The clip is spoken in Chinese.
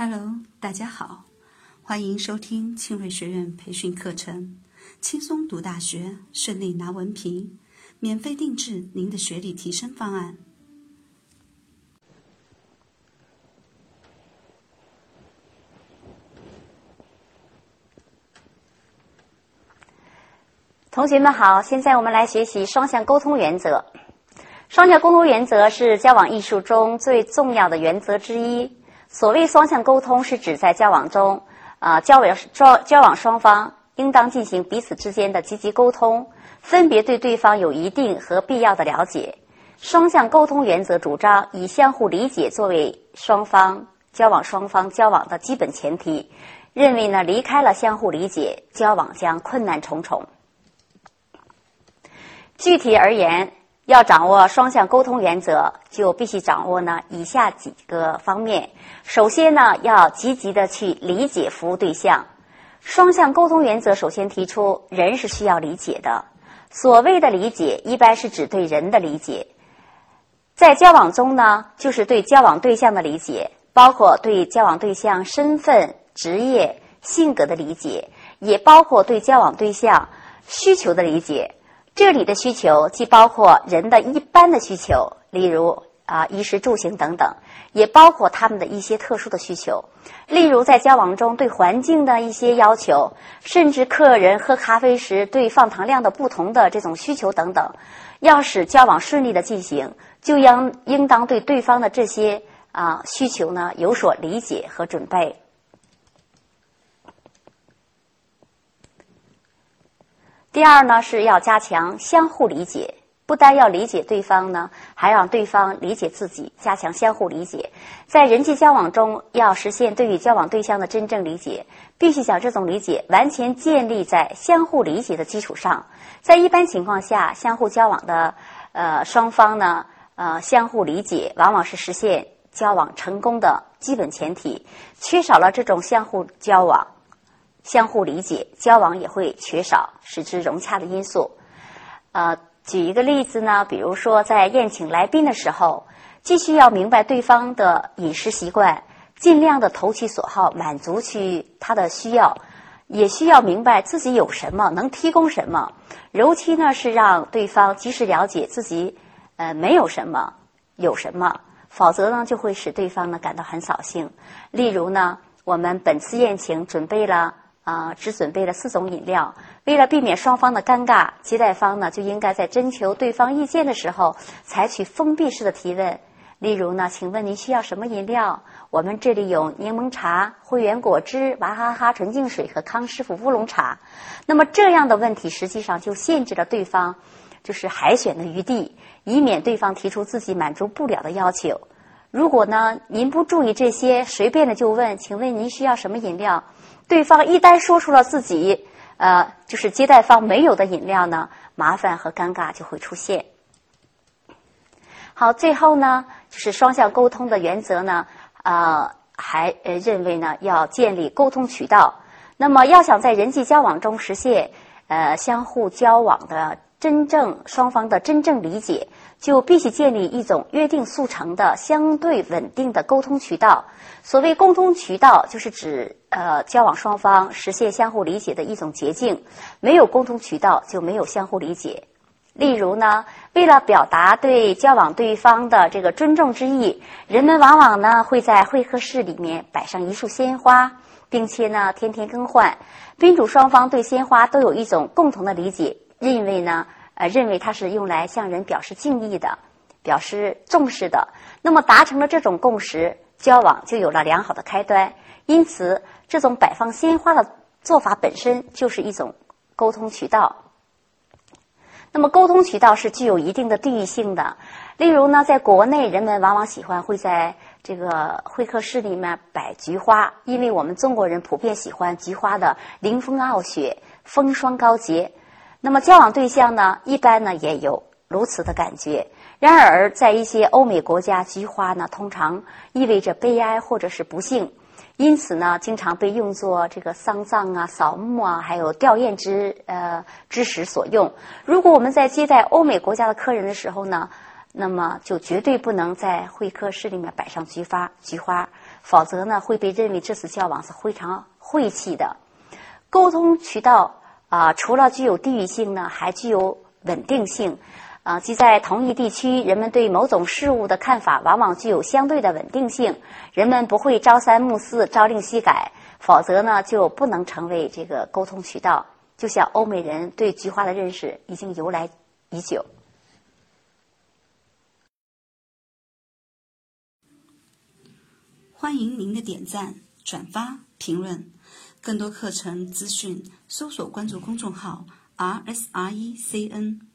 Hello，大家好，欢迎收听庆瑞学院培训课程，轻松读大学，顺利拿文凭，免费定制您的学历提升方案。同学们好，现在我们来学习双向沟通原则。双向沟通原则是交往艺术中最重要的原则之一。所谓双向沟通，是指在交往中，啊，交往双交往双方应当进行彼此之间的积极沟通，分别对对方有一定和必要的了解。双向沟通原则主张以相互理解作为双方交往双方交往的基本前提，认为呢，离开了相互理解，交往将困难重重。具体而言，要掌握双向沟通原则，就必须掌握呢以下几个方面。首先呢，要积极的去理解服务对象。双向沟通原则首先提出，人是需要理解的。所谓的理解，一般是指对人的理解。在交往中呢，就是对交往对象的理解，包括对交往对象身份、职业、性格的理解，也包括对交往对象需求的理解。这里的需求既包括人的一般的需求，例如啊衣食住行等等，也包括他们的一些特殊的需求，例如在交往中对环境的一些要求，甚至客人喝咖啡时对放糖量的不同的这种需求等等。要使交往顺利的进行，就应应当对对方的这些啊需求呢有所理解和准备。第二呢，是要加强相互理解，不单要理解对方呢，还让对方理解自己，加强相互理解。在人际交往中，要实现对于交往对象的真正理解，必须将这种理解完全建立在相互理解的基础上。在一般情况下，相互交往的呃双方呢，呃相互理解，往往是实现交往成功的基本前提。缺少了这种相互交往。相互理解，交往也会缺少使之融洽的因素。呃，举一个例子呢，比如说在宴请来宾的时候，既需要明白对方的饮食习惯，尽量的投其所好，满足去他的需要，也需要明白自己有什么，能提供什么。尤其呢是让对方及时了解自己呃没有什么，有什么，否则呢就会使对方呢感到很扫兴。例如呢，我们本次宴请准备了。啊，只准备了四种饮料。为了避免双方的尴尬，接待方呢就应该在征求对方意见的时候，采取封闭式的提问。例如呢，请问您需要什么饮料？我们这里有柠檬茶、汇源果汁、娃哈哈纯净水和康师傅乌龙茶。那么这样的问题实际上就限制了对方就是海选的余地，以免对方提出自己满足不了的要求。如果呢您不注意这些，随便的就问，请问您需要什么饮料？对方一旦说出了自己呃，就是接待方没有的饮料呢，麻烦和尴尬就会出现。好，最后呢，就是双向沟通的原则呢，呃，还呃认为呢要建立沟通渠道。那么，要想在人际交往中实现呃相互交往的真正双方的真正理解。就必须建立一种约定俗成的相对稳定的沟通渠道。所谓沟通渠道，就是指呃交往双方实现相互理解的一种捷径。没有沟通渠道，就没有相互理解。例如呢，为了表达对交往对方的这个尊重之意，人们往往呢会在会客室里面摆上一束鲜花，并且呢天天更换。宾主双方对鲜花都有一种共同的理解，认为呢。呃，认为它是用来向人表示敬意的，表示重视的。那么达成了这种共识，交往就有了良好的开端。因此，这种摆放鲜花的做法本身就是一种沟通渠道。那么，沟通渠道是具有一定的地域性的。例如呢，在国内，人们往往喜欢会在这个会客室里面摆菊花，因为我们中国人普遍喜欢菊花的凌风傲雪、风霜高洁。那么交往对象呢，一般呢也有如此的感觉。然而，在一些欧美国家，菊花呢通常意味着悲哀或者是不幸，因此呢，经常被用作这个丧葬啊、扫墓啊，还有吊唁之呃之时所用。如果我们在接待欧美国家的客人的时候呢，那么就绝对不能在会客室里面摆上菊花。菊花否则呢会被认为这次交往是非常晦气的。沟通渠道啊，除了具有地域性呢，还具有稳定性。啊，即在同一地区，人们对某种事物的看法往往具有相对的稳定性，人们不会朝三暮四、朝令夕改，否则呢就不能成为这个沟通渠道。就像欧美人对菊花的认识已经由来已久。欢迎您的点赞、转发、评论。更多课程资讯，搜索关注公众号 “r s r e c n”。